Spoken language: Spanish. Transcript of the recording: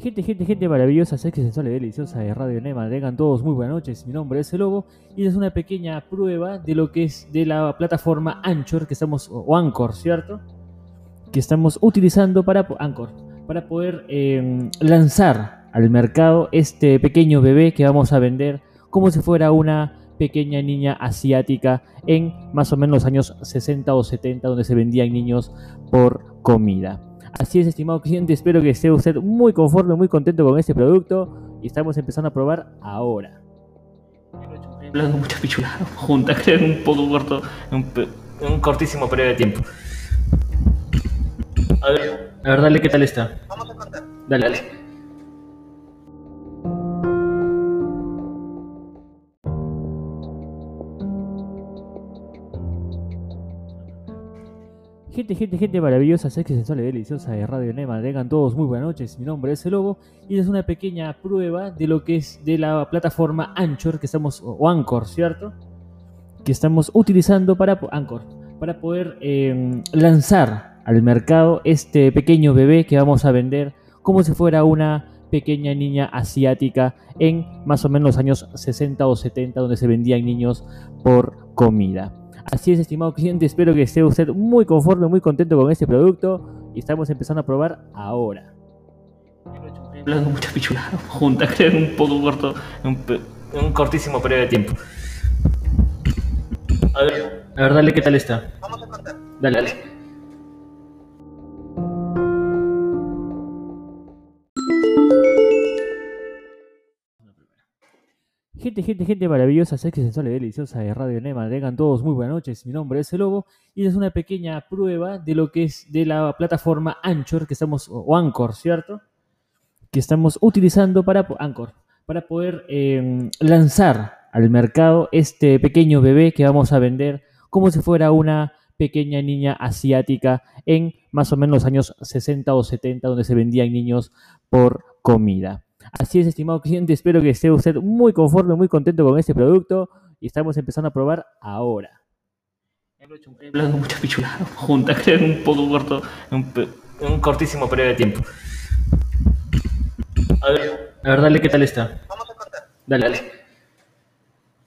Gente, gente, gente maravillosa, sexy, sensual y deliciosa de Radio Nema. Tengan todos muy buenas noches. Mi nombre es El Lobo y es una pequeña prueba de lo que es de la plataforma Anchor que estamos, o Anchor, ¿cierto? Que estamos utilizando para Anchor, para poder eh, lanzar al mercado este pequeño bebé que vamos a vender como si fuera una pequeña niña asiática en más o menos los años 60 o 70 donde se vendían niños por comida. Así es, estimado cliente, espero que esté usted muy conforme, muy contento con este producto y estamos empezando a probar ahora. Hablando mucha pichulada junta, creo un poco corto, un, un cortísimo periodo de tiempo. A ver, a ver, dale, ¿qué tal está? Vamos a contar. Dale, dale. Gente, gente, gente maravillosa, sexy, sensual y deliciosa de Radio Nema. Tengan todos muy buenas noches. Mi nombre es El Lobo y es una pequeña prueba de lo que es de la plataforma Anchor que estamos, o Anchor, ¿cierto? Que estamos utilizando para Anchor, para poder eh, lanzar al mercado este pequeño bebé que vamos a vender como si fuera una pequeña niña asiática en más o menos los años 60 o 70 donde se vendían niños por comida. Así es, estimado cliente, espero que esté usted muy conforme, muy contento con este producto y estamos empezando a probar ahora. Hablando mucha pichulada junta, creo un poco corto, un, un cortísimo periodo de tiempo. A ver, a ver, dale, ¿qué tal está? Vamos a contar. Dale, dale. Gente, gente, gente maravillosa, sexy, sensual y deliciosa de Radio Nema. Tengan todos muy buenas noches. Mi nombre es El Lobo y es una pequeña prueba de lo que es de la plataforma Anchor que estamos, o Anchor, ¿cierto? Que estamos utilizando para Anchor, para poder eh, lanzar al mercado este pequeño bebé que vamos a vender como si fuera una pequeña niña asiática en más o menos los años 60 o 70 donde se vendían niños por comida. Así es, estimado cliente, espero que esté usted muy conforme, muy contento con este producto y estamos empezando a probar ahora. Hablando mucha pichulada junta, creo un poco corto, un, un cortísimo periodo de tiempo. A ver, a ver, dale, ¿qué tal está? Vamos a contar. Dale, dale.